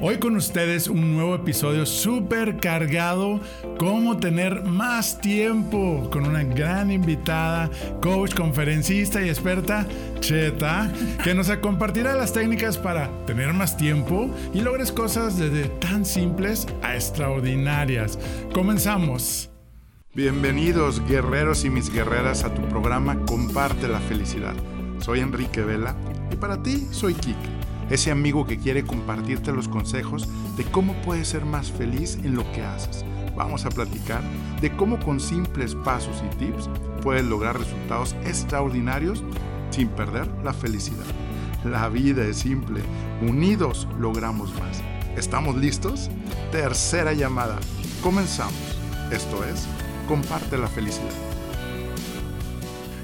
Hoy con ustedes un nuevo episodio súper cargado, cómo tener más tiempo, con una gran invitada, coach, conferencista y experta, Cheta, que nos compartirá las técnicas para tener más tiempo y logres cosas desde tan simples a extraordinarias. Comenzamos. Bienvenidos guerreros y mis guerreras a tu programa Comparte la Felicidad. Soy Enrique Vela y para ti soy Kike ese amigo que quiere compartirte los consejos de cómo puedes ser más feliz en lo que haces. Vamos a platicar de cómo con simples pasos y tips puedes lograr resultados extraordinarios sin perder la felicidad. La vida es simple, unidos logramos más. ¿Estamos listos? Tercera llamada. Comenzamos. Esto es, comparte la felicidad.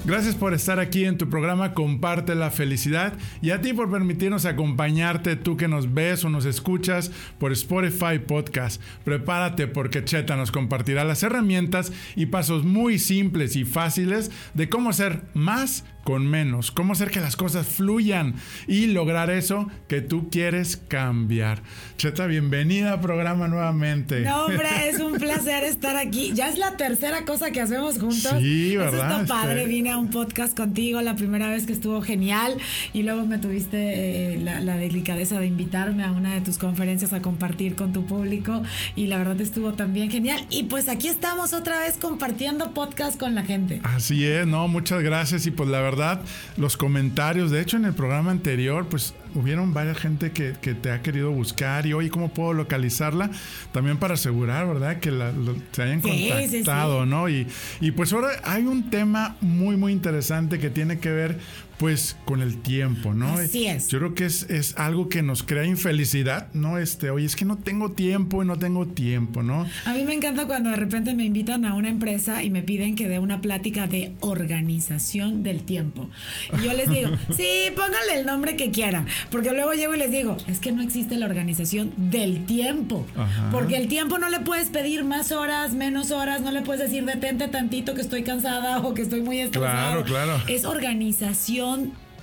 Gracias por estar aquí en tu programa Comparte la Felicidad y a ti por permitirnos acompañarte, tú que nos ves o nos escuchas por Spotify Podcast. Prepárate porque Cheta nos compartirá las herramientas y pasos muy simples y fáciles de cómo ser más con menos, cómo hacer que las cosas fluyan y lograr eso que tú quieres cambiar. Cheta, bienvenida al programa nuevamente. No, hombre, es un placer estar aquí. Ya es la tercera cosa que hacemos juntos. Sí, ¿verdad? está padre. Vine a un podcast contigo la primera vez que estuvo genial y luego me tuviste eh, la, la, delicadeza de invitarme a una de tus conferencias a compartir con tu público y la verdad estuvo también genial. Y pues aquí estamos otra vez compartiendo podcast con la gente. Así es, no, muchas gracias y pues la verdad verdad, los comentarios, de hecho en el programa anterior, pues hubieron varias gente que, te ha querido buscar y oye, ¿cómo puedo localizarla? También para asegurar, ¿verdad? Que la, se hayan contactado, ¿no? Y, y pues ahora hay un tema muy, muy interesante que tiene que ver pues con el tiempo, ¿no? Así es. Yo creo que es, es, algo que nos crea infelicidad, ¿no? Este, oye, es que no tengo tiempo y no tengo tiempo, ¿no? A mí me encanta cuando de repente me invitan a una empresa y me piden que dé una plática de organización del tiempo. Y yo les digo, sí, pónganle el nombre que quieran, porque luego llego y les digo, es que no existe la organización del tiempo, porque el tiempo no le puedes pedir más horas, menos horas, no le puedes decir detente tantito que estoy cansada o que estoy muy estresada. Claro, claro. Es organización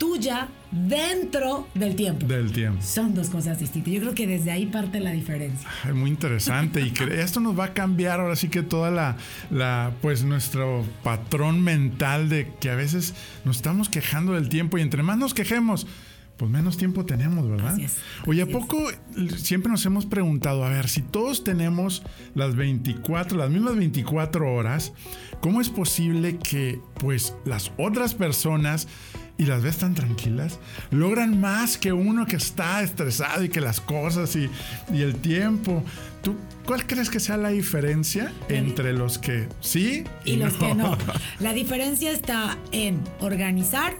tuya dentro del tiempo. Del tiempo. Son dos cosas distintas. Yo creo que desde ahí parte la diferencia. Es muy interesante y esto nos va a cambiar ahora sí que toda la, la, pues nuestro patrón mental de que a veces nos estamos quejando del tiempo y entre más nos quejemos, pues menos tiempo tenemos, ¿verdad? Así es, Oye, ¿a poco siempre nos hemos preguntado, a ver, si todos tenemos las 24, las mismas 24 horas, ¿cómo es posible que pues las otras personas y las ves tan tranquilas, logran más que uno que está estresado y que las cosas y, el tiempo. ¿Tú cuál crees que sea la diferencia entre los que sí y, los que no? La diferencia está en organizar,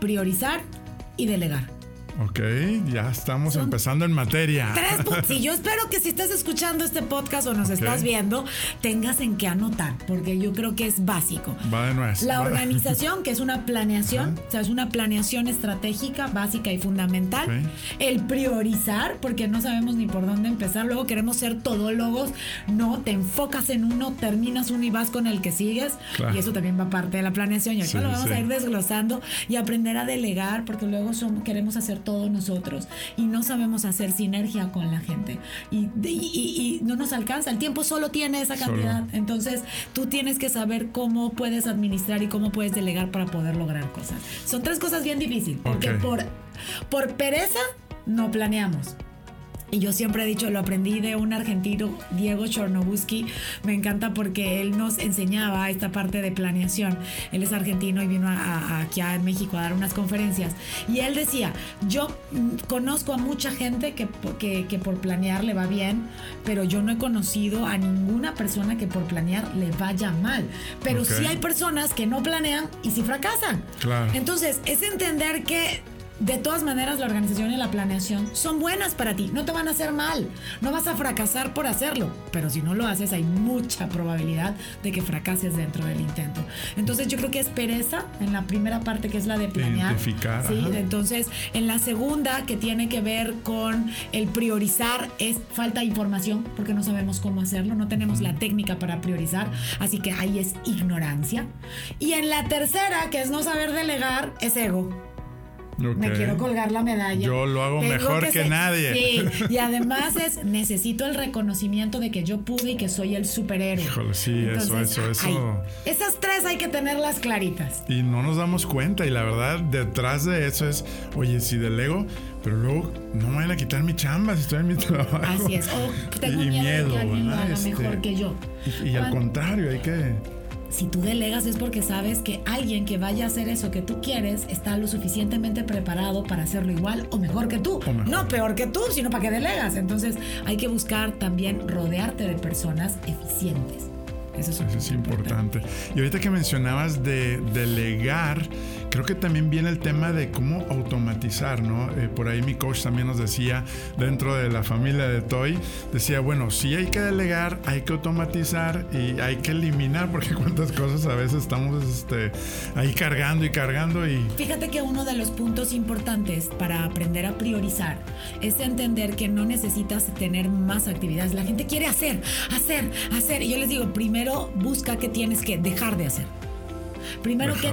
priorizar y delegar. Ok, ya estamos empezando en materia. Tres puntos. yo espero que si estás escuchando este podcast o nos estás viendo, tengas en qué anotar, porque yo creo que es básico. Va de nuez. La organización, que es una planeación, o sea, es una planeación estratégica, básica y fundamental. El priorizar, porque no sabemos ni por dónde empezar. Luego queremos ser todólogos. No, te enfocas en uno, terminas uno y vas con el que sigues. Y eso también va parte de la planeación. Y ahorita lo vamos a ir desglosando y aprender a delegar, porque luego somos, queremos hacer todo todos nosotros y no sabemos hacer sinergia con la gente y, no nos alcanza. El tiempo solo tiene esa cantidad. Entonces tú tienes que saber cómo puedes administrar y cómo puedes delegar para poder lograr cosas. Son tres cosas bien difíciles porque por, por pereza no planeamos. Y yo siempre he dicho, lo aprendí de un argentino, Diego Chornobuski. Me encanta porque él nos enseñaba esta parte de planeación. Él es argentino y vino aquí a México a dar unas conferencias. Y él decía, yo conozco a mucha gente que, que, por planear le va bien, pero yo no he conocido a ninguna persona que por planear le vaya mal. Pero sí hay personas que no planean y sí fracasan. Claro. Entonces, es entender que de todas maneras la organización y la planeación son buenas para ti, no te van a hacer mal, no vas a fracasar por hacerlo, pero si no lo haces hay mucha probabilidad de que fracases dentro del intento. Entonces yo creo que es pereza en la primera parte que es la de planear. Identificar. Sí, entonces en la segunda que tiene que ver con el priorizar es falta de información porque no sabemos cómo hacerlo, no tenemos la técnica para priorizar, así que ahí es ignorancia. Y en la tercera, que es no saber delegar, es ego Me quiero colgar la medalla. Yo lo hago mejor que, nadie. Sí, y además es, necesito el reconocimiento de que yo pude y que soy el superhéroe. Híjole, sí, eso, eso, eso. esas tres hay que tenerlas claritas. Y no nos damos cuenta, y la verdad, detrás de eso es, oye, si delego, pero luego no me van a quitar mi chamba si estoy en mi trabajo. Así es, o tengo miedo, miedo, que alguien lo haga mejor este, que yo. Y, al contrario, hay que si tú delegas es porque sabes que alguien que vaya a hacer eso que tú quieres está lo suficientemente preparado para hacerlo igual o mejor que tú. No peor que tú, sino para que delegas. Entonces hay que buscar también rodearte de personas eficientes. Eso es, importante. Y ahorita que mencionabas de delegar, creo que también viene el tema de cómo automatizar, ¿no? Eh, por ahí mi coach también nos decía, dentro de la familia de Toy, decía, bueno, sí hay que delegar, hay que automatizar y hay que eliminar, porque cuántas cosas a veces estamos este, ahí cargando y cargando y... Fíjate que uno de los puntos importantes para aprender a priorizar es entender que no necesitas tener más actividades. La gente quiere hacer, hacer, hacer. Y yo les digo, primero, busca qué tienes que dejar de hacer. Primero, ¿qué,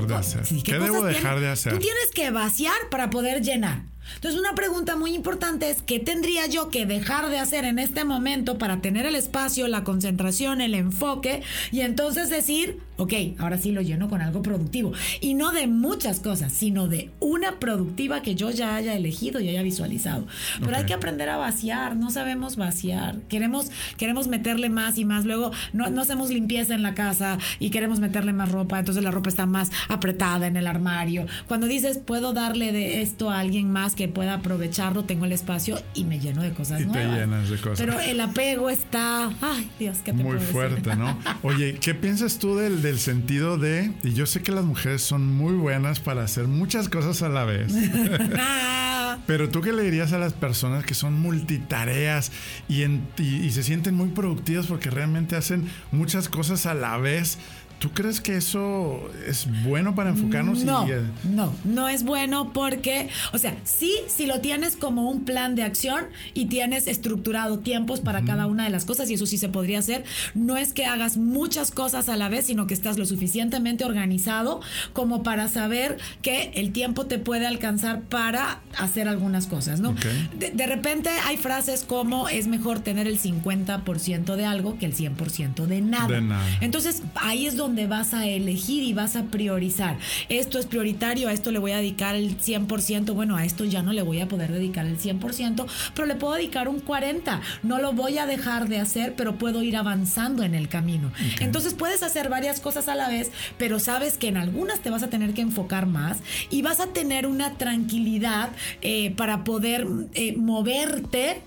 debo dejar de hacer? Tú tienes que vaciar para poder llenar. Entonces, una pregunta muy importante es, ¿qué tendría yo que dejar de hacer en este momento para tener el espacio, la concentración, el enfoque? Y entonces decir, ok, ahora sí lo lleno con algo productivo. Y no de muchas cosas, sino de una productiva que yo ya haya elegido y haya visualizado. Pero hay que aprender a vaciar, no sabemos vaciar. Queremos, queremos meterle más y más. Luego no, no hacemos limpieza en la casa y queremos meterle más ropa, entonces la ropa está más apretada en el armario. Cuando dices, puedo darle de esto a alguien más que pueda aprovecharlo, tengo el espacio y me lleno de cosas y nuevas. te llenas de cosas. Pero el apego está, ay Dios, ¿qué te Muy fuerte, ¿no? Oye, ¿qué piensas tú del, del sentido de, y yo sé que las mujeres son muy buenas para hacer muchas cosas a la vez. Pero tú qué le dirías a las personas que son multitareas y, y se sienten muy productivas porque realmente hacen muchas cosas a la vez? ¿Tú crees que eso es bueno para enfocarnos? No, no, no es bueno porque, o sea, sí, si lo tienes como un plan de acción y tienes estructurado tiempos para cada una de las cosas y eso sí se podría hacer, no es que hagas muchas cosas a la vez, sino que estás lo suficientemente organizado como para saber que el tiempo te puede alcanzar para hacer algunas cosas, ¿no? De, de, repente hay frases como es mejor tener el 50% de algo que el 100% de nada. De nada. Entonces, ahí es donde donde vas a elegir y vas a priorizar. Esto es prioritario, a esto le voy a dedicar el 100%, bueno, a esto ya no le voy a poder dedicar el 100%, pero le puedo dedicar un 40%. No lo voy a dejar de hacer, pero puedo ir avanzando en el camino. Entonces puedes hacer varias cosas a la vez, pero sabes que en algunas te vas a tener que enfocar más y vas a tener una tranquilidad eh, para poder eh, moverte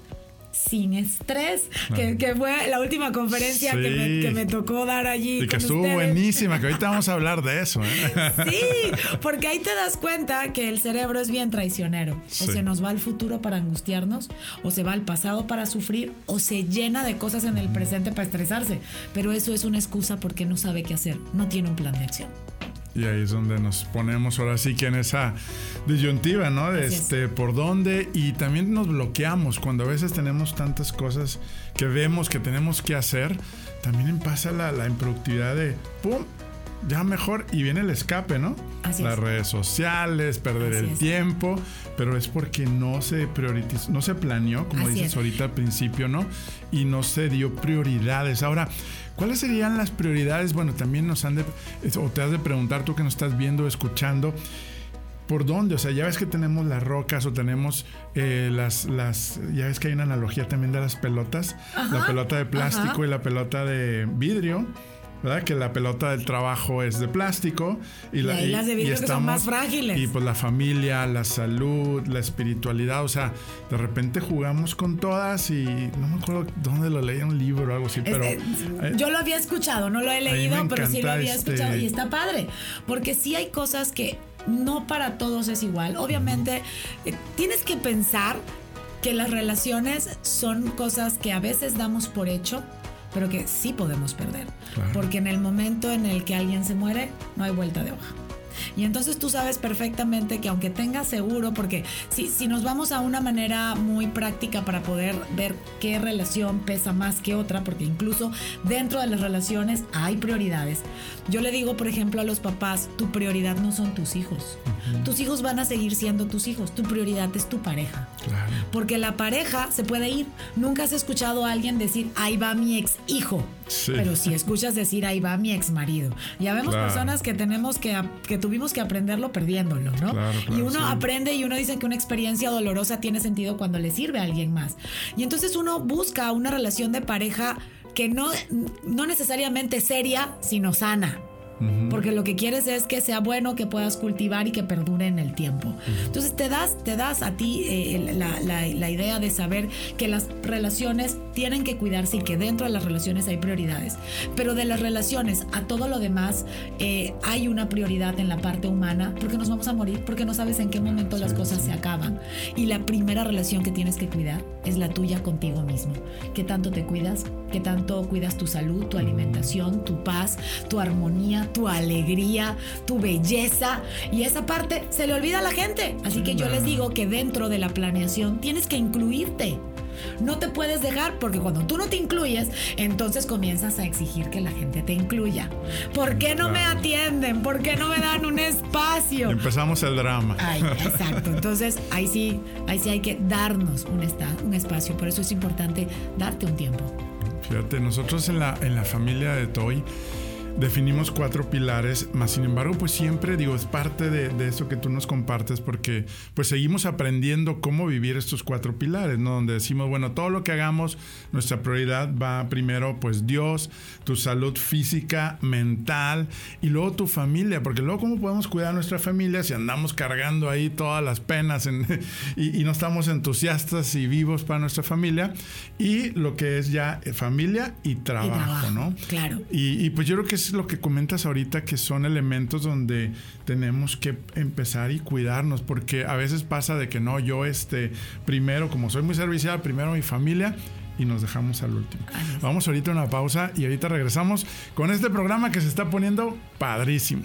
sin estrés, que, fue la última conferencia que, me, tocó dar allí. Y que estuvo buenísima, que ahorita vamos a hablar de eso. ¿eh? Sí, porque ahí te das cuenta que el cerebro es bien traicionero. O se nos va al futuro para angustiarnos, o se va al pasado para sufrir, o se llena de cosas en el presente para estresarse. Pero eso es una excusa porque no sabe qué hacer, no tiene un plan de acción. Y ahí es donde nos ponemos ahora sí que en esa disyuntiva, ¿no? De este, por dónde y también nos bloqueamos cuando a veces tenemos tantas cosas que vemos que tenemos que hacer, también pasa la, la improductividad de, ¡pum! Ya mejor y viene el escape, ¿no? Las redes sociales, perder el tiempo, pero es porque no se priorizó, no se planeó, como dices ahorita al principio, ¿no? Y no se dio prioridades. Ahora, ¿Cuáles serían las prioridades? Bueno, también nos han de, o te has de preguntar tú que nos estás viendo, escuchando, ¿por dónde? O sea, ya ves que tenemos las rocas o tenemos eh, las, las, ya ves que hay una analogía también de las pelotas, la pelota de plástico y la pelota de vidrio. ¿Verdad? Que la pelota del trabajo es de plástico y, las de vidrio que son más frágiles. Y pues la familia, la salud, la espiritualidad, o sea, de repente jugamos con todas y no me acuerdo dónde lo leí en un libro o algo así, pero... Eh, yo lo había escuchado, no lo he leído, pero sí lo había este escuchado y está padre, porque sí hay cosas que no para todos es igual. Obviamente, eh, tienes que pensar que las relaciones son cosas que a veces damos por hecho pero que sí podemos perder. Porque en el momento en el que alguien se muere, no hay vuelta de hoja. Y entonces tú sabes perfectamente que aunque tengas seguro, porque si, si nos vamos a una manera muy práctica para poder ver qué relación pesa más que otra, porque incluso dentro de las relaciones hay prioridades. Yo le digo, por ejemplo, a los papás, tu prioridad no son tus hijos. Tus hijos van a seguir siendo tus hijos. Tu prioridad es tu pareja. Porque la pareja se puede ir. Nunca has escuchado a alguien decir, ahí va mi ex hijo. Pero si escuchas decir, ahí va mi ex marido. Ya vemos personas que tenemos que, que tuvimos que aprenderlo perdiéndolo, ¿no? y uno aprende y uno dice que una experiencia dolorosa tiene sentido cuando le sirve a alguien más. Y entonces uno busca una relación de pareja que no, no necesariamente seria, sino sana. Porque lo que quieres es que sea bueno, que puedas cultivar y que perdure en el tiempo. Entonces te das, te das a ti eh, la, idea de saber que las relaciones tienen que cuidarse y que dentro de las relaciones hay prioridades. Pero de las relaciones a todo lo demás eh, hay una prioridad en la parte humana porque nos vamos a morir, porque no sabes en qué momento las cosas se acaban. Y la primera relación que tienes que cuidar es la tuya contigo mismo. ¿Qué tanto te cuidas? ¿Qué tanto cuidas tu salud, tu alimentación, tu paz, tu armonía, tu alegría, tu belleza. Y esa parte se le olvida a la gente. Así que yo les digo que dentro de la planeación tienes que incluirte. No te puedes dejar porque cuando tú no te incluyes, entonces comienzas a exigir que la gente te incluya. ¿Por qué no me atienden? ¿Por qué no me dan un espacio? Empezamos el drama. exacto. Entonces ahí sí, ahí sí hay que darnos un, un espacio. Por eso es importante darte un tiempo. Fíjate, nosotros en la, en la familia de Toy definimos cuatro pilares, más sin embargo, pues siempre digo, es parte de, eso que tú nos compartes porque pues seguimos aprendiendo cómo vivir estos cuatro pilares, ¿no? Donde decimos, bueno, todo lo que hagamos, nuestra prioridad va primero pues Dios, tu salud física, mental y luego tu familia, porque luego cómo podemos cuidar a nuestra familia si andamos cargando ahí todas las penas y, no estamos entusiastas y vivos para nuestra familia y lo que es ya familia y trabajo, ¿no? Claro. Y, y pues yo creo que es lo que comentas ahorita, que son elementos donde tenemos que empezar y cuidarnos, porque a veces pasa de que no, yo este, primero, como soy muy servicial, primero mi familia y nos dejamos al último. Vamos ahorita a una pausa y ahorita regresamos con este programa que se está poniendo padrísimo.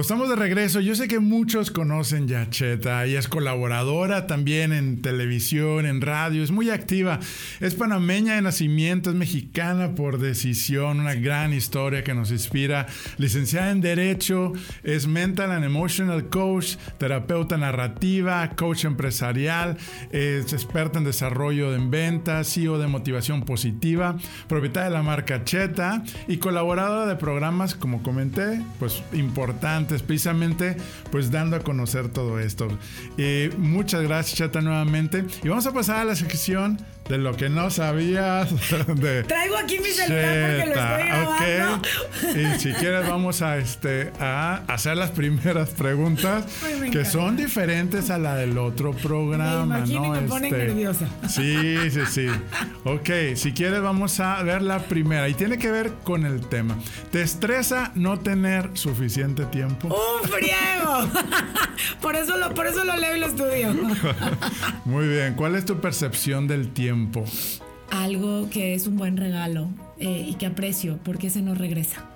pues estamos de regreso. Yo sé que muchos conocen ya Cheta. Ella es colaboradora también en televisión, en radio. Es muy activa. Es panameña de nacimiento, es mexicana por decisión. Una gran historia que nos inspira. Licenciada en Derecho, es Mental and Emotional Coach, terapeuta narrativa, coach empresarial, es experta en desarrollo en ventas, CEO de motivación positiva, propietaria de la marca Cheta y colaboradora de programas, como comenté, pues importantes precisamente pues dando a conocer todo esto. Eh, muchas gracias, Chata, nuevamente. Y vamos a pasar a la sección de lo que no sabías. Traigo aquí mi celular porque lo estoy grabando. Y si quieres vamos a, este, a hacer las primeras preguntas que son diferentes a la del otro programa. Me ¿no? me este, nerviosa. Sí, sí, sí. Ok, si quieres vamos a ver la primera y tiene que ver con el tema. ¿Te estresa no tener suficiente tiempo? ¡Un friego! por, eso lo, por eso lo leo y lo estudio. Muy bien, ¿cuál es tu percepción del tiempo? Algo que es un buen regalo eh, y que aprecio porque ese no regresa.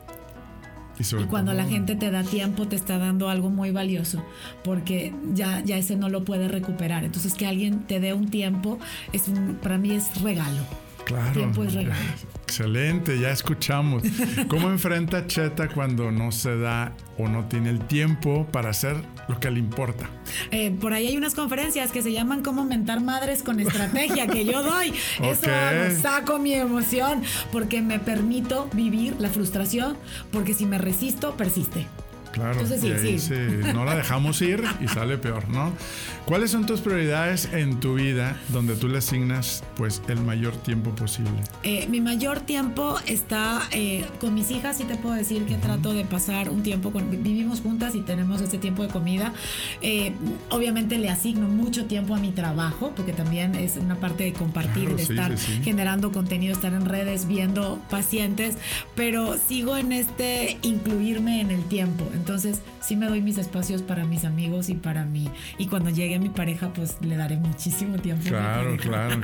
Y, cuando la gente te da tiempo, te está dando algo muy valioso, porque ya, ya ese no lo puede recuperar. Entonces, que alguien te dé un tiempo, es para mí es regalo. Claro. Tiempo es regalo. Excelente, ya escuchamos. ¿Cómo enfrenta Cheta cuando no se da o no tiene el tiempo para hacer lo que le importa? Eh, por ahí hay unas conferencias que se llaman Cómo mentar madres con estrategia que yo doy. Eso saco mi emoción porque me permito vivir la frustración porque si me resisto, persiste. Claro, sí, no la dejamos ir y sale peor, ¿no? ¿Cuáles son tus prioridades en tu vida donde tú le asignas pues el mayor tiempo posible? Eh, mi mayor tiempo está eh, con mis hijas, sí te puedo decir que trato de pasar un tiempo con, vivimos juntas y tenemos ese tiempo de comida. Eh, obviamente le asigno mucho tiempo a mi trabajo, porque también es una parte de compartir, de estar generando contenido, estar en redes, viendo pacientes, pero sigo en este incluirme en el tiempo. Entonces, sí me doy mis espacios para mis amigos y para mí. Y cuando llegue mi pareja, pues le daré muchísimo tiempo. Claro, claro.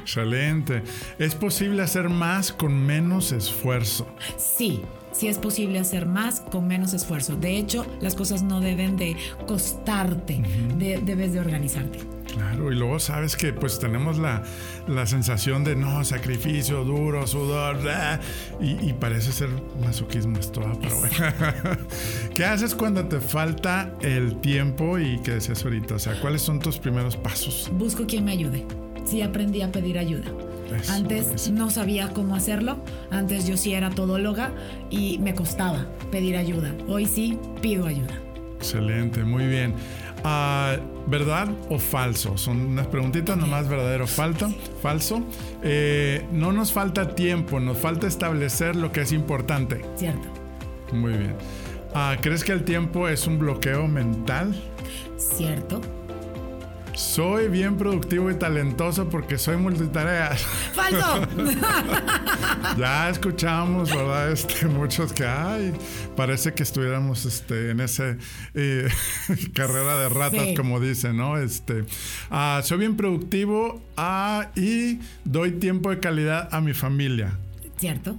Excelente. ¿Es posible hacer más con menos esfuerzo? Sí, sí es posible hacer más con menos esfuerzo. De hecho, las cosas no deben de costarte, debes de organizarte. Claro, y luego sabes que pues tenemos la, sensación de no, sacrificio, duro, sudor, y, parece ser masoquismo esto, pero bueno. ¿Qué haces cuando te falta el tiempo y qué decías ahorita? O sea, ¿cuáles son tus primeros pasos? Busco quien me ayude. Sí aprendí a pedir ayuda. Antes no sabía cómo hacerlo, antes yo sí era todóloga y me costaba pedir ayuda. Hoy sí pido ayuda. Excelente, muy bien. Ah, ¿Verdad o falso? Son unas preguntitas nomás, verdadero o falso. falso. Eh, no nos falta tiempo, nos falta establecer lo que es importante. Cierto. Muy bien. Ah, ¿Crees que el tiempo es un bloqueo mental? Cierto. Soy bien productivo y talentoso porque soy multitareas. ¡Falso! ya escuchamos, ¿verdad? Este, muchos que hay. Parece que estuviéramos este, en esa eh, carrera de ratas, como dicen, ¿no? Este, ah, soy bien productivo ah, y doy tiempo de calidad a mi familia. ¿Cierto?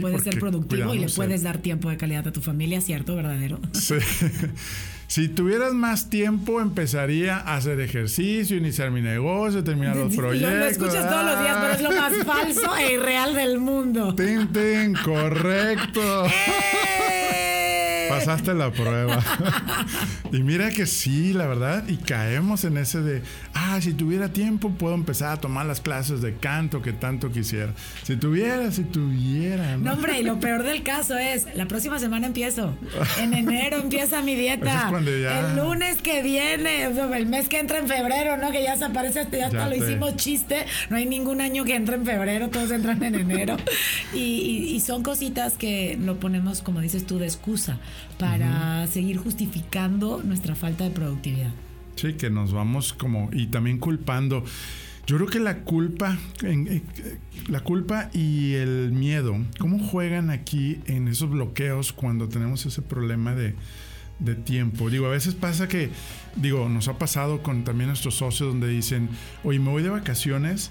puedes ser productivo y le puedes dar tiempo de calidad a tu familia, ¿cierto? ¿Verdadero? Sí. Si tuvieras más tiempo, empezaría a hacer ejercicio, iniciar mi negocio, terminar los proyectos. Lo, escuchas todos los días, pero es lo más falso e irreal del mundo. Tin, correcto. ¡Eh! Pasaste la prueba. y mira que sí, la verdad, y caemos en ese de, ah, si tuviera tiempo puedo empezar a tomar las clases de canto que tanto quisiera. Si tuviera, si tuviera. No, hombre, y lo peor del caso es, la próxima semana empiezo. En enero empieza mi dieta. El lunes que viene, el mes que entra en febrero, ¿no? Que ya se aparece, ya, hasta lo hicimos chiste. No hay ningún año que entre en febrero, todos entran en enero. y son cositas que lo ponemos, como dices tú, de excusa para seguir justificando nuestra falta de productividad. Sí, que nos vamos como y también culpando. Yo creo que la culpa, eh, la culpa y el miedo, ¿cómo juegan aquí en esos bloqueos cuando tenemos ese problema de, de tiempo? Digo, a veces pasa que, digo, nos ha pasado con también nuestros socios donde dicen, oye, me voy de vacaciones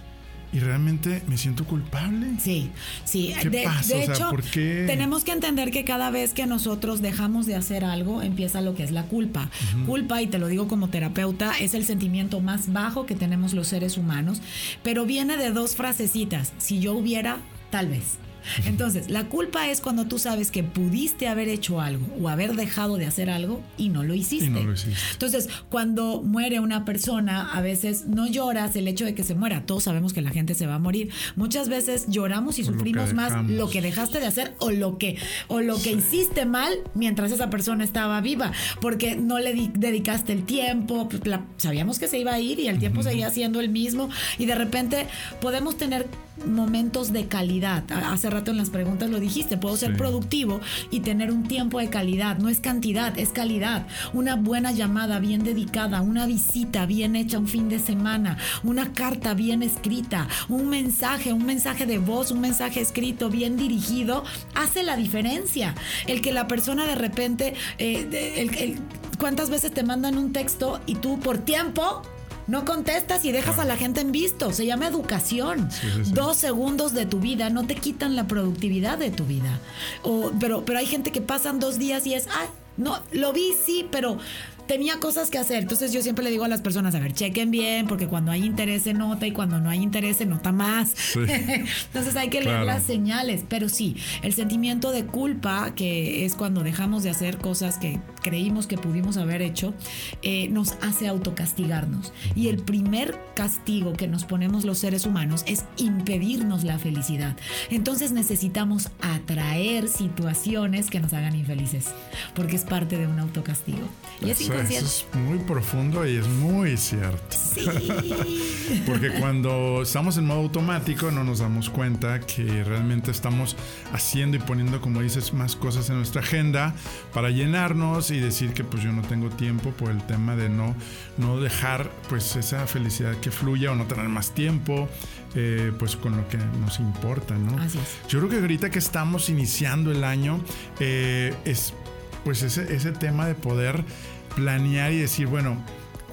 y realmente me siento culpable. Sí, sí. de, hecho, tenemos que entender que cada vez que nosotros dejamos de hacer algo, empieza lo que es la culpa. Culpa, y te lo digo como terapeuta, es el sentimiento más bajo que tenemos los seres humanos, pero viene de dos frasecitas. Si yo hubiera, tal vez. Entonces, la culpa es cuando tú sabes que pudiste haber hecho algo o haber dejado de hacer algo y no lo hiciste. Entonces, cuando muere una persona, a veces no lloras el hecho de que se muera. Todos sabemos que la gente se va a morir. Muchas veces lloramos y sufrimos más lo que dejaste de hacer o lo que o lo que hiciste mal mientras esa persona estaba viva, porque no le dedicaste el tiempo, sabíamos que se iba a ir y el tiempo seguía siendo el mismo y de repente podemos tener momentos de calidad. Hace rato en las preguntas lo dijiste, puedo ser productivo y tener un tiempo de calidad. No es cantidad, es calidad. Una buena llamada bien dedicada, una visita bien hecha un fin de semana, una carta bien escrita, un mensaje, un mensaje de voz, un mensaje escrito bien dirigido, hace la diferencia. El que la persona de repente, eh, ¿cuántas veces te mandan un texto y tú por tiempo no contestas y dejas a la gente en visto. Se llama educación. Dos segundos de tu vida no te quitan la productividad de tu vida. O, pero, pero hay gente que pasan dos días y es, ah, no, lo vi, sí, pero tenía cosas que hacer. Entonces yo siempre le digo a las personas, a ver, chequen bien, porque cuando hay interés se nota y cuando no hay interés se nota más. Entonces hay que leer las señales. Pero sí, el sentimiento de culpa, que es cuando dejamos de hacer cosas que creímos que pudimos haber hecho, eh, nos hace autocastigarnos. Y el primer castigo que nos ponemos los seres humanos es impedirnos la felicidad. Entonces necesitamos atraer situaciones que nos hagan infelices, porque es parte de un autocastigo. Y es eso es muy profundo y es muy cierto. Porque cuando estamos en modo automático no nos damos cuenta que realmente estamos haciendo y poniendo, como dices, más cosas en nuestra agenda para llenarnos y decir que pues yo no tengo tiempo por el tema de no, no dejar pues esa felicidad que fluya o no tener más tiempo. Eh, pues con lo que nos importa, ¿no? Así es. Yo creo que ahorita que estamos iniciando el año eh, es pues ese, ese tema de poder planear y decir, bueno,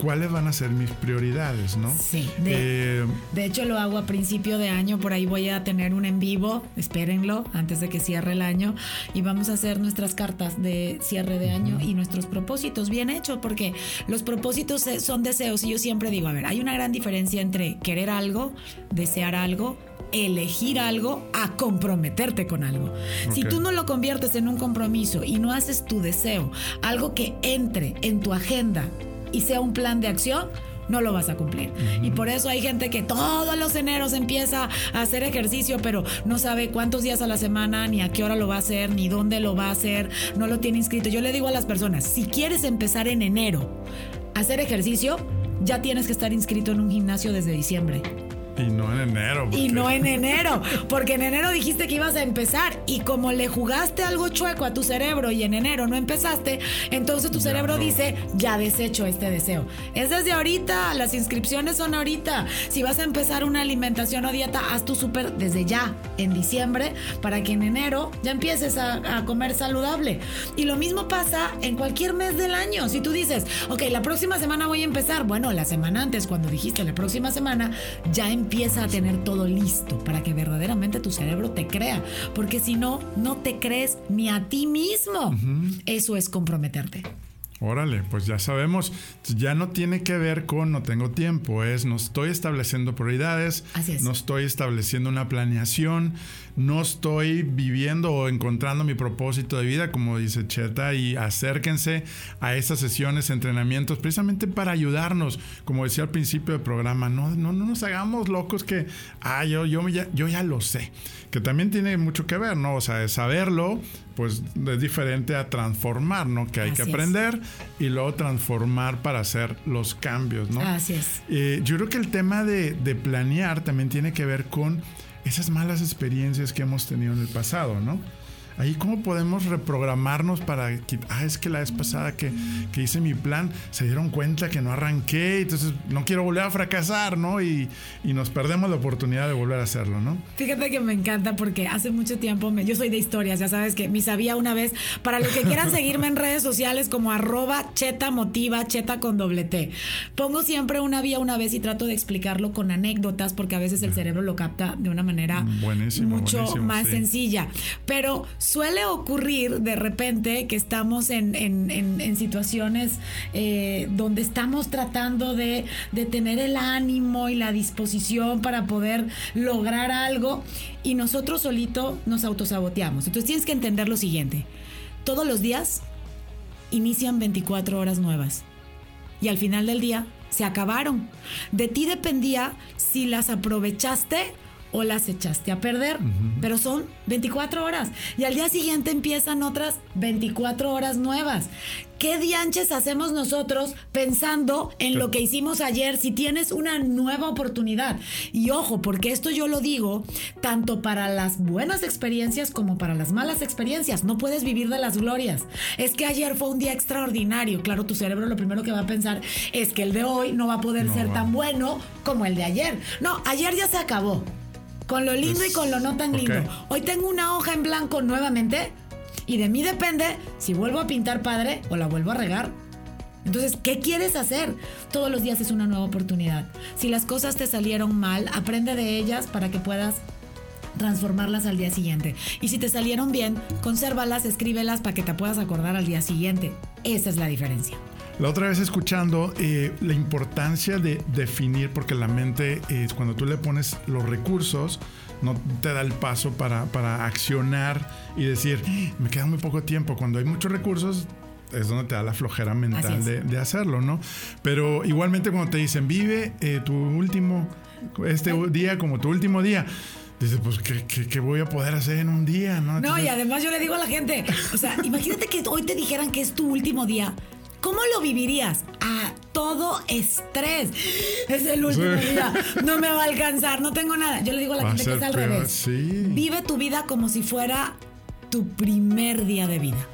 cuáles van a ser mis prioridades, ¿no? Sí. De, eh, de, hecho, lo hago a principio de año, por ahí voy a tener un en vivo, espérenlo, antes de que cierre el año, y vamos a hacer nuestras cartas de cierre de año y nuestros propósitos bien hechos, porque los propósitos son deseos, y yo siempre digo, a ver, hay una gran diferencia entre querer algo, desear algo, elegir algo a comprometerte con algo. Si tú no lo conviertes en un compromiso y no haces tu deseo, algo que entre en tu agenda y sea un plan de acción, no lo vas a cumplir. Y por eso hay gente que todos los eneros empieza a hacer ejercicio, pero no sabe cuántos días a la semana, ni a qué hora lo va a hacer, ni dónde lo va a hacer, no lo tiene inscrito. Yo le digo a las personas, si quieres empezar en enero a hacer ejercicio, ya tienes que estar inscrito en un gimnasio desde diciembre. Y no en enero. Y no en enero, porque en enero dijiste que ibas a empezar y como le jugaste algo chueco a tu cerebro y en enero no empezaste, entonces tu cerebro dice, ya desecho este deseo. Es desde ahorita, las inscripciones son ahorita. Si vas a empezar una alimentación o dieta, haz tu súper desde ya, en diciembre, para que en enero ya empieces a, a comer saludable. Y lo mismo pasa en cualquier mes del año. Si tú dices, ok, la próxima semana voy a empezar, bueno, la semana antes, cuando dijiste la próxima semana, ya empiezas empieza a tener todo listo para que verdaderamente tu cerebro te crea. Porque si no, no te crees ni a ti mismo. Eso es comprometerte. Órale, pues ya sabemos, ya no tiene que ver con no tengo tiempo, es no estoy estableciendo prioridades, no estoy estableciendo una planeación, no estoy viviendo o encontrando mi propósito de vida, como dice Cheta, y acérquense a esas sesiones, entrenamientos, precisamente para ayudarnos, como decía al principio del programa, no, no, no nos hagamos locos que, ah, yo, yo, ya, yo ya lo sé, que también tiene mucho que ver, ¿no? O sea, saberlo, pues es diferente a transformar, ¿no? Que hay que aprender y luego transformar para hacer los cambios, ¿no? Así es. Eh, yo creo que el tema de, de planear también tiene que ver con esas malas experiencias que hemos tenido en el pasado, ¿no? Ahí cómo podemos reprogramarnos para que, ah, es que la vez pasada que, que, hice mi plan se dieron cuenta que no arranqué, entonces no quiero volver a fracasar, ¿no? Y, y nos perdemos la oportunidad de volver a hacerlo, ¿no? Fíjate que me encanta porque hace mucho tiempo, me, yo soy de historias, ya sabes que me sabía una vez, para los que quieran seguirme en redes sociales como arroba cheta motiva, cheta con doble T. Pongo siempre una vía una vez y trato de explicarlo con anécdotas porque a veces el cerebro lo capta de una manera mucho más sencilla. Pero suele ocurrir de repente que estamos en, situaciones eh, donde estamos tratando de, de tener el ánimo y la disposición para poder lograr algo y nosotros solito nos autosaboteamos. Entonces tienes que entender lo siguiente. Todos los días inician 24 horas nuevas y al final del día se acabaron. De ti dependía si las aprovechaste o las echaste a perder. Pero son 24 horas. Y al día siguiente empiezan otras 24 horas nuevas. ¿Qué dianches hacemos nosotros pensando en lo que hicimos ayer si tienes una nueva oportunidad? Y ojo, porque esto yo lo digo tanto para las buenas experiencias como para las malas experiencias. No puedes vivir de las glorias. Es que ayer fue un día extraordinario. Claro, tu cerebro lo primero que va a pensar es que el de hoy no va a poder ser tan bueno como el de ayer. No, ayer ya se acabó con lo lindo y con lo no tan lindo. Hoy tengo una hoja en blanco nuevamente y de mí depende si vuelvo a pintar padre o la vuelvo a regar. Entonces, ¿qué quieres hacer? Todos los días es una nueva oportunidad. Si las cosas te salieron mal, aprende de ellas para que puedas transformarlas al día siguiente. Y si te salieron bien, consérvalas, escríbelas para que te puedas acordar al día siguiente. Esa es la diferencia. La otra vez escuchando eh, la importancia de definir, porque la mente es cuando tú le pones los recursos, no te da el paso para, para accionar y decir, me queda muy poco tiempo. Cuando hay muchos recursos, es donde te da la flojera mental de, hacerlo, ¿no? Pero igualmente cuando te dicen, vive eh, tu último, este día como tu último día. Dices, pues, ¿qué, ¿qué, voy a poder hacer en un día? No, no y además yo le digo a la gente, o sea, imagínate que hoy te dijeran que es tu último día. ¿Cómo lo vivirías? A todo estrés. Es el último día. No me va a alcanzar, no tengo nada. Yo le digo a la gente que es al revés. Vive tu vida como si fuera tu primer día de vida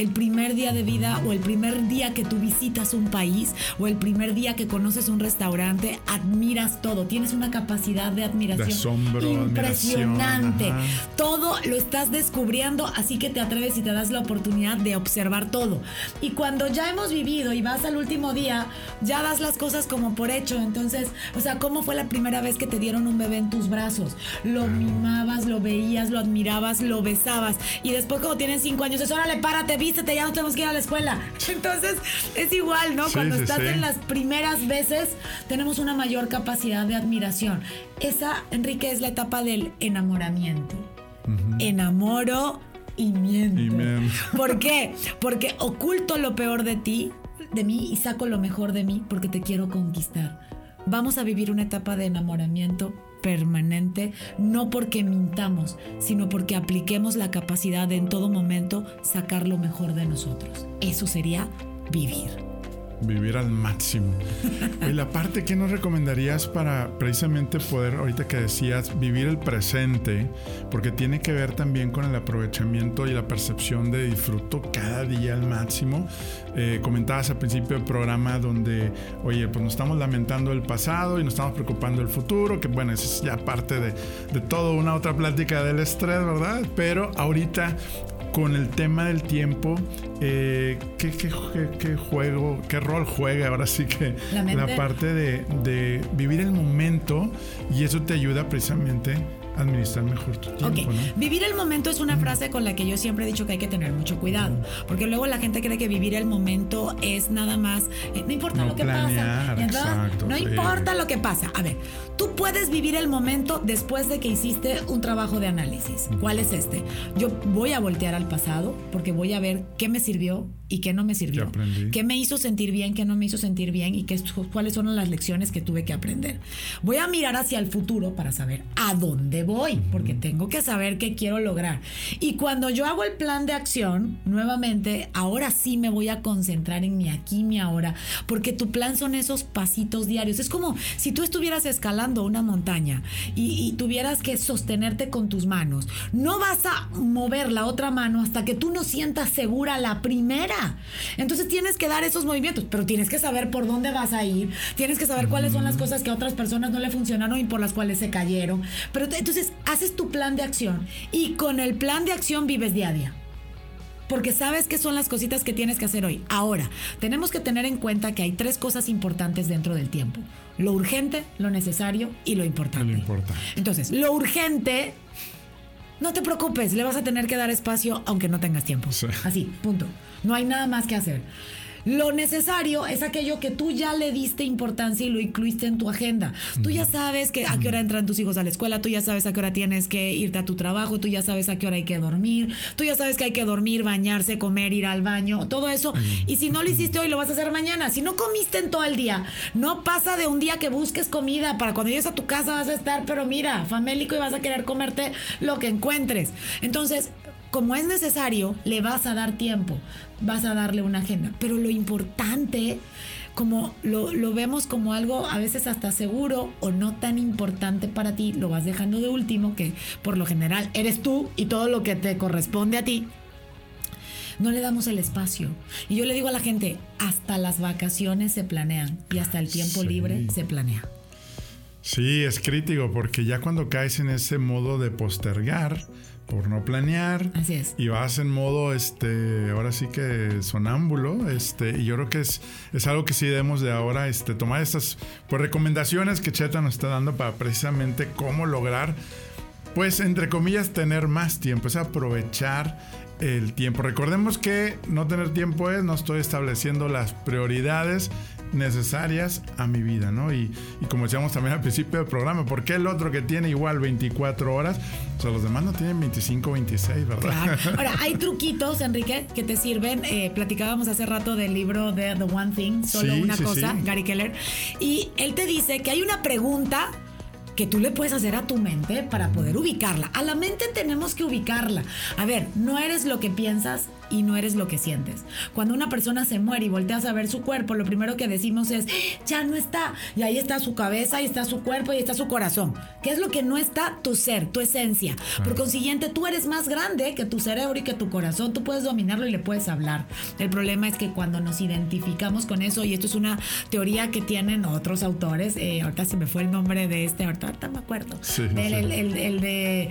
el primer día de vida o el primer día que tú visitas un país o el primer día que conoces un restaurante, admiras todo, tienes una capacidad de admiración impresionante. Todo lo estás descubriendo, así que te atreves y te das la oportunidad de observar todo. Y cuando ya hemos vivido y vas al último día, ya das las cosas como por hecho. Entonces, o sea, ¿cómo fue la primera vez que te dieron un bebé en tus brazos? Lo mimabas, lo veías, lo admirabas, lo besabas. Y después, como tienes cinco años, es órale, párate, vístete, ya no tenemos que ir a la escuela. Entonces, es igual, ¿no? Cuando estás en las primeras veces, tenemos una mayor capacidad de admiración. Esa, Enrique, es la etapa del enamoramiento. Enamoro y miento. y miento. ¿Por qué? Porque oculto lo peor de ti, de mí, y saco lo mejor de mí porque te quiero conquistar. Vamos a vivir una etapa de enamoramiento permanente, no porque mintamos, sino porque apliquemos la capacidad de en todo momento sacar lo mejor de nosotros. Eso sería vivir. Vivir al máximo. y la parte que nos recomendarías para precisamente poder, ahorita que decías, vivir el presente, porque tiene que ver también con el aprovechamiento y la percepción de disfruto cada día al máximo. Eh, comentabas al principio del programa donde, oye, pues nos estamos lamentando el pasado y nos estamos preocupando del futuro, que bueno, eso es ya parte de, de toda una otra plática del estrés, ¿verdad? Pero ahorita con el tema del tiempo, eh, ¿qué, juego, qué rol juega ahora sí que la, parte de, de, vivir el momento y eso te ayuda precisamente administrar mejor tu tiempo. Vivir el momento es una frase con la que yo siempre he dicho que hay que tener mucho cuidado, porque luego la gente cree que vivir el momento es nada más, eh, no importa lo que pasa. no importa lo que pasa. A ver, tú puedes vivir el momento después de que hiciste un trabajo de análisis. ¿Cuál es este? Yo voy a voltear al pasado porque voy a ver qué me sirvió, y qué no me sirvió. ¿Qué, me hizo sentir bien, qué no me hizo sentir bien y qué, cuáles son las lecciones que tuve que aprender. Voy a mirar hacia el futuro para saber a dónde voy, porque tengo que saber qué quiero lograr. Y cuando yo hago el plan de acción, nuevamente, ahora sí me voy a concentrar en mi aquí, mi ahora, porque tu plan son esos pasitos diarios. Es como si tú estuvieras escalando una montaña y, y tuvieras que sostenerte con tus manos. No vas a mover la otra mano hasta que tú no sientas segura la primera. Entonces tienes que dar esos movimientos, pero tienes que saber por dónde vas a ir, tienes que saber cuáles son las cosas que a otras personas no le funcionaron y por las cuales se cayeron. Pero entonces haces tu plan de acción y con el plan de acción vives día a día porque sabes qué son las cositas que tienes que hacer hoy. Ahora, tenemos que tener en cuenta que hay tres cosas importantes dentro del tiempo. Lo urgente, lo necesario y lo importante. Lo importante. Entonces, lo urgente, no te preocupes, le vas a tener que dar espacio aunque no tengas tiempo. Así, punto. No hay nada más que hacer. Lo necesario es aquello que tú ya le diste importancia y lo incluiste en tu agenda. Tú ya sabes que a qué hora entran tus hijos a la escuela, tú ya sabes a qué hora tienes que irte a tu trabajo, tú ya sabes a qué hora hay que dormir, tú ya sabes que hay que dormir, bañarse, comer, ir al baño, todo eso. Y si no lo hiciste hoy, lo vas a hacer mañana. Si no comiste en todo el día, no pasa de un día que busques comida para cuando llegues a tu casa vas a estar, pero mira, famélico y vas a querer comerte lo que encuentres. Entonces, como es necesario, le vas a dar tiempo, vas a darle una agenda. Pero lo importante, como lo, vemos como algo a veces hasta seguro o no tan importante para ti, lo vas dejando de último, que por lo general eres tú y todo lo que te corresponde a ti. No le damos el espacio. Y yo le digo a la gente, hasta las vacaciones se planean y hasta el tiempo libre se planea. Sí, es crítico porque ya cuando caes en ese modo de postergar, por no planear. Así es. Y vas en modo, este, ahora sí que sonámbulo, este, y yo creo que es, es algo que sí debemos de ahora, este, tomar estas, pues, recomendaciones que Cheta nos está dando para precisamente cómo lograr, pues, entre comillas, tener más tiempo, es aprovechar el tiempo. Recordemos que no tener tiempo es no estoy estableciendo las prioridades necesarias a mi vida, ¿no? Y, como decíamos también al principio del programa, ¿por qué el otro que tiene igual 24 horas? O sea, los demás no tienen 25, 26, ¿verdad? Ahora, hay truquitos, Enrique, que te sirven. Eh, platicábamos hace rato del libro de The One Thing, solo una cosa, Gary Keller. Y él te dice que hay una pregunta que tú le puedes hacer a tu mente para poder ubicarla. A la mente tenemos que ubicarla. A ver, no eres lo que piensas, y no eres lo que sientes. Cuando una persona se muere y volteas a ver su cuerpo, lo primero que decimos es, ya no está. Y ahí está su cabeza, ahí está su cuerpo, y ahí está su corazón. ¿Qué es lo que no está? Tu ser, tu esencia. Por consiguiente, tú eres más grande que tu cerebro y que tu corazón. Tú puedes dominarlo y le puedes hablar. El problema es que cuando nos identificamos con eso, y esto es una teoría que tienen otros autores, eh, ahorita se me fue el nombre de este, ahorita, me acuerdo. el, de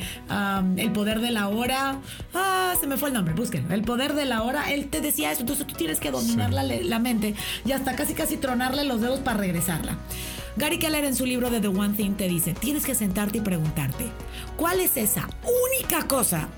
El poder de la hora. Ah, se me fue el nombre, búsquenlo. El poder de la hora, él te decía eso, entonces tú tienes que dominar la, mente y hasta casi casi tronarle los dedos para regresarla. Gary Keller en su libro de The One Thing te dice, tienes que sentarte y preguntarte, ¿cuál es esa única cosa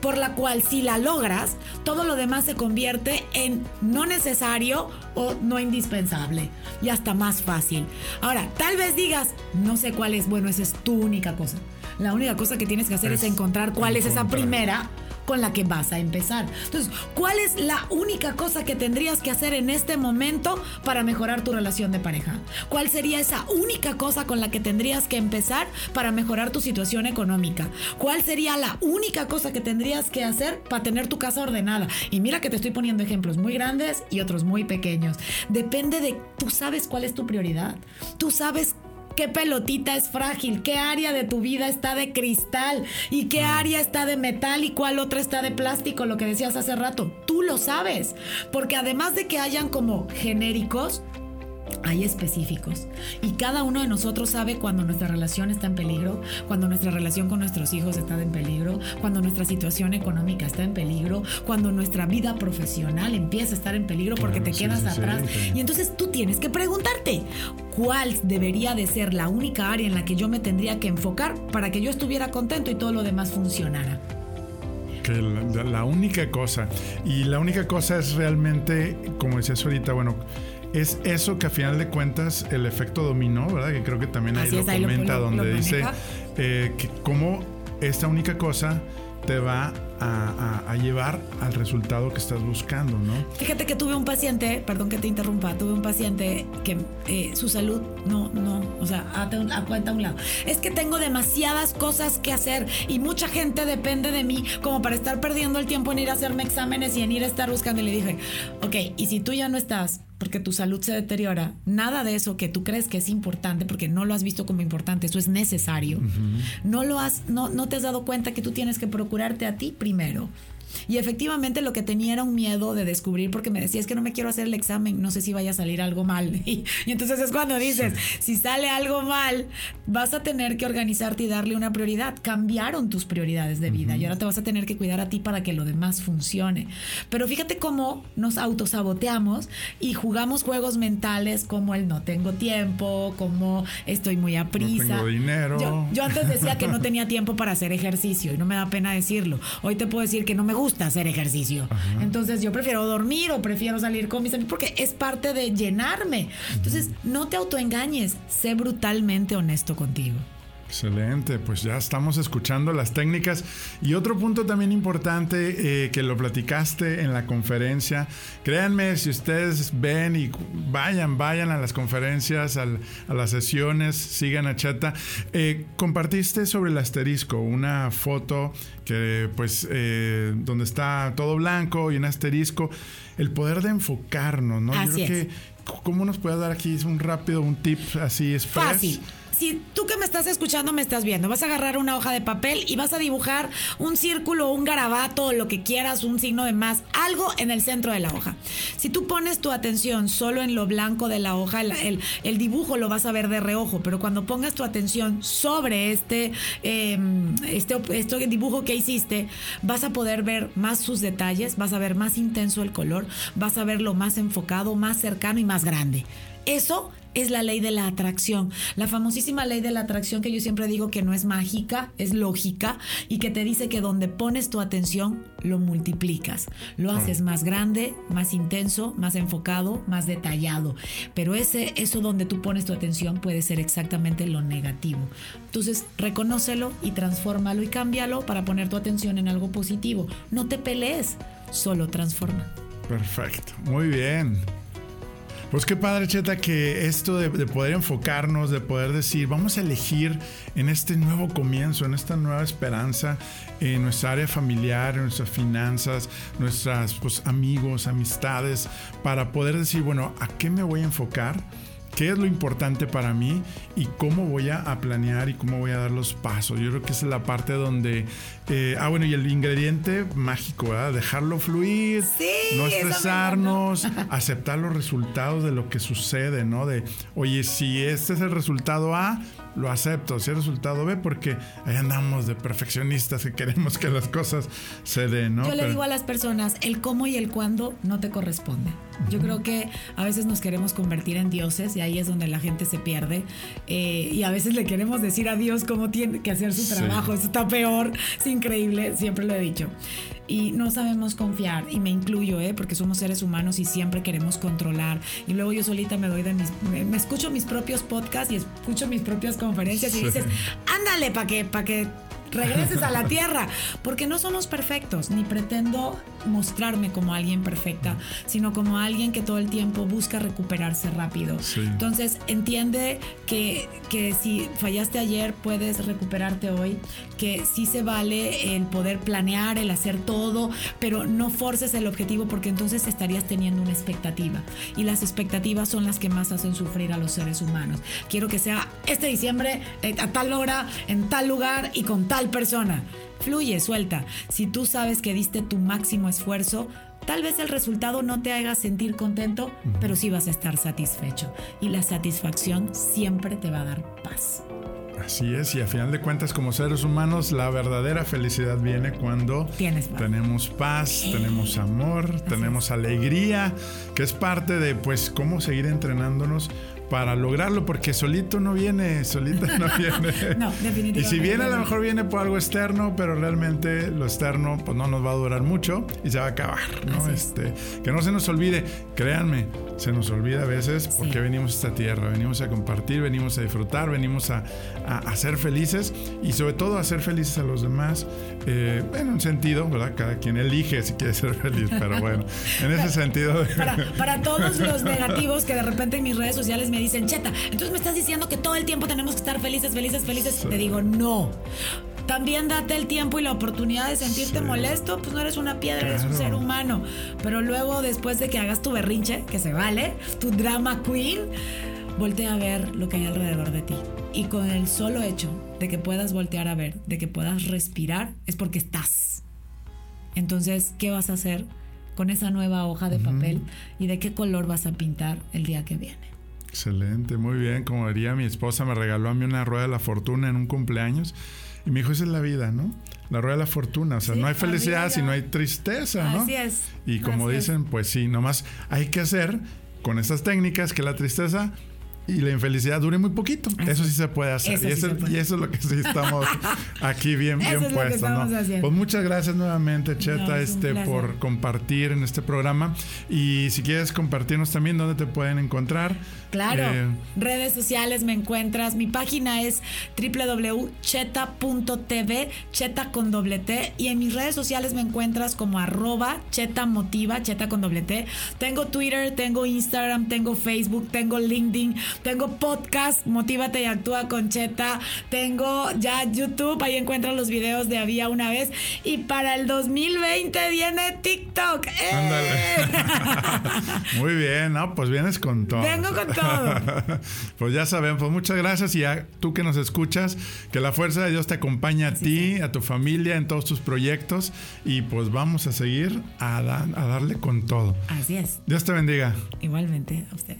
por la cual si la logras, todo lo demás se convierte en no necesario o no indispensable y hasta más fácil. Ahora, tal vez digas, no sé cuál es, bueno, esa es tu única cosa. La única cosa que tienes que hacer es, encontrar cuál es esa primera con la que vas a empezar. Entonces, ¿cuál es la única cosa que tendrías que hacer en este momento para mejorar tu relación de pareja? ¿Cuál sería esa única cosa con la que tendrías que empezar para mejorar tu situación económica? ¿Cuál sería la única cosa que tendrías que hacer para tener tu casa ordenada? Y mira que te estoy poniendo ejemplos muy grandes y otros muy pequeños. Depende de, tú sabes cuál es tu prioridad. Tú sabes qué pelotita es frágil, qué área de tu vida está de cristal y qué mm. área está de metal y cuál otra está de plástico, lo que decías hace rato. Tú lo sabes, porque además de que hayan como genéricos, hay específicos y cada uno de nosotros sabe cuando nuestra relación está en peligro, cuando nuestra relación con nuestros hijos está en peligro, cuando nuestra situación económica está en peligro, cuando nuestra vida profesional empieza a estar en peligro porque te quedas atrás. y entonces tú tienes que preguntarte, ¿cuál debería de ser la única área en la que yo me tendría que enfocar para que yo estuviera contento y todo lo demás funcionara? Que la, la única cosa, y la única cosa es realmente, como decías ahorita, bueno, es eso que a final de cuentas el efecto dominó, ¿verdad? Que creo que también ahí lo comenta donde dice eh, que cómo esta única cosa te va a, llevar al resultado que estás buscando, ¿no? Fíjate que tuve un paciente, perdón que te interrumpa, tuve un paciente que eh, su salud no, no, o sea, a, a, cuenta a un lado. Es que tengo demasiadas cosas que hacer y mucha gente depende de mí como para estar perdiendo el tiempo en ir a hacerme exámenes y en ir a estar buscando. Y le dije, ok, y si tú ya no estás porque tu salud se deteriora, nada de eso que tú crees que es importante, porque no lo has visto como importante, eso es necesario, no lo has, no, no te has dado cuenta que tú tienes que procurarte a ti primero. Y efectivamente lo que tenía era un miedo de descubrir porque me decía, es que no me quiero hacer el examen, no sé si vaya a salir algo mal. Y, entonces es cuando dices, si sale algo mal, vas a tener que organizarte y darle una prioridad. Cambiaron tus prioridades de vida y ahora te vas a tener que cuidar a ti para que lo demás funcione. Pero fíjate cómo nos autosaboteamos y jugamos juegos mentales como el no tengo tiempo, como estoy muy a prisa. No tengo dinero. Yo, yo antes decía que no tenía tiempo para hacer ejercicio y no me da pena decirlo. Hoy te puedo decir que no me gusta hacer ejercicio. Entonces yo prefiero dormir o prefiero salir con mis amigos porque es parte de llenarme. Entonces no te autoengañes, sé brutalmente honesto contigo. Excelente, pues ya estamos escuchando las técnicas. Y otro punto también importante eh, que lo platicaste en la conferencia, créanme, si ustedes ven y vayan, vayan a las conferencias, a las sesiones, sigan a Chata, eh, compartiste sobre el asterisco una foto que pues eh, donde está todo blanco y un asterisco, el poder de enfocarnos, ¿no? Así que, ¿cómo nos puede dar aquí un rápido, un tip así express? Fácil si tú que me estás escuchando me estás viendo, vas a agarrar una hoja de papel y vas a dibujar un círculo, un garabato, lo que quieras, un signo de más, algo en el centro de la hoja. Si tú pones tu atención solo en lo blanco de la hoja, el, dibujo lo vas a ver de reojo, pero cuando pongas tu atención sobre este, em, este, este dibujo que hiciste, vas a poder ver más sus detalles, vas a ver más intenso el color, vas a verlo más enfocado, más cercano y más grande. Eso es la ley de la atracción. La famosísima ley de la atracción que yo siempre digo que no es mágica, es lógica y que te dice que donde pones tu atención lo multiplicas. Lo haces más grande, más intenso, más enfocado, más detallado. Pero ese eso donde tú pones tu atención puede ser exactamente lo negativo. Entonces, reconócelo y transfórmalo y cámbialo para poner tu atención en algo positivo. No te pelees, solo transforma. Perfecto, muy bien. Pues qué padre, Cheta, que esto de, poder enfocarnos, de poder decir, vamos a elegir en este nuevo comienzo, en esta nueva esperanza, en nuestra área familiar, en nuestras finanzas, nuestras pues, amigos, amistades, para poder decir, bueno, ¿a qué me voy a enfocar? qué es lo importante para mí y cómo voy a, planear y cómo voy a dar los pasos. Yo creo que esa es la parte donde... Eh, ah, bueno, y el ingrediente mágico, ¿verdad? Dejarlo fluir, no estresarnos, aceptar los resultados de lo que sucede, ¿no? De, oye, si este es el resultado A, lo acepto, si es el resultado B, porque ahí andamos de perfeccionistas y queremos que las cosas se den, ¿no? Yo le digo a las personas, el cómo y el cuándo no te corresponde. Yo creo que a veces nos queremos convertir en dioses y ahí es donde la gente se pierde. Eh, y a veces le queremos decir a Dios cómo tiene que hacer su trabajo. Eso está peor, es increíble, siempre lo he dicho. Y no sabemos confiar, y me incluyo, ¿eh? porque somos seres humanos y siempre queremos controlar. Y luego yo solita me doy de mis. Me, escucho mis propios podcasts y escucho mis propias conferencias y dices, ándale, para que, para que regreses a la tierra, porque no somos perfectos, ni pretendo mostrarme como alguien perfecta, sino como alguien que todo el tiempo busca recuperarse rápido. Entonces, entiende que, que si fallaste ayer, puedes recuperarte hoy, que sí se vale el poder planear, el hacer todo, pero no forces el objetivo porque entonces estarías teniendo una expectativa. Y las expectativas son las que más hacen sufrir a los seres humanos. Quiero que sea este diciembre, eh, a tal hora, en tal lugar y con tal persona. Fluye, suelta. Si tú sabes que diste tu máximo esfuerzo, tal vez el resultado no te haga sentir contento, pero sí vas a estar satisfecho. Y la satisfacción siempre te va a dar paz. Así es, y a final de cuentas como seres humanos la verdadera felicidad viene cuando tenemos paz, tenemos amor, tenemos alegría, que es parte de pues cómo seguir entrenándonos para lograrlo, porque solito no viene, solito no viene. no, definitivamente. Y si viene, a lo mejor viene por algo externo, pero realmente lo externo pues no nos va a durar mucho y se va a acabar, ¿no? este, que no se nos olvide, créanme, se nos olvida a veces porque venimos a esta tierra, venimos a compartir, venimos a disfrutar, venimos a, a, ser felices y sobre todo a ser felices a los demás, eh, en un sentido, ¿verdad? Cada quien elige si quiere ser feliz, pero bueno, en ese sentido. Para, para todos los negativos que de repente en mis redes sociales me dicen, Cheta, entonces me estás diciendo que todo el tiempo tenemos que estar felices, felices, felices. Te digo, no. También date el tiempo y la oportunidad de sentirte molesto, pues no eres una piedra, eres un ser humano. Pero luego, después de que hagas tu berrinche, que se vale, tu drama queen, voltea a ver lo que hay alrededor de ti. Y con el solo hecho de que puedas voltear a ver, de que puedas respirar, es porque estás. Entonces, ¿qué vas a hacer con esa nueva hoja de papel y de qué color vas a pintar el día que viene? Excelente, muy bien. Como diría mi esposa, me regaló a mí una rueda de la fortuna en un cumpleaños. Y me dijo, esa es la vida, ¿no? La rueda de la fortuna. O sea, no hay felicidad si no hay tristeza, ¿no? Así es. Y como dicen, pues sí, nomás hay que hacer con estas técnicas que la tristeza y la infelicidad dure muy poquito. Eso sí se puede hacer. y, eso, es lo que sí estamos aquí bien, bien puestos. ¿no? Pues muchas gracias nuevamente, Cheta, este, por compartir en este programa. Y si quieres compartirnos también dónde te pueden encontrar. Claro, eh, redes sociales me encuentras. Mi página es www.cheta.tv, cheta con doble T. Y en mis redes sociales me encuentras como arroba cheta motiva, cheta con doble T. Tengo Twitter, tengo Instagram, tengo Facebook, tengo LinkedIn, tengo podcast, Motívate y Actúa con Cheta. Tengo ya YouTube, ahí encuentras los videos de Había una vez. Y para el 2020 viene TikTok. ¡Eh! Muy bien, ¿no? Pues vienes con todo. Vengo con todo. pues ya saben, pues muchas gracias y a tú que nos escuchas, que la fuerza de Dios te acompañe a ti, a tu familia, en todos tus proyectos y pues vamos a seguir a, a darle con todo. Así es. Dios te bendiga. Igualmente a ustedes.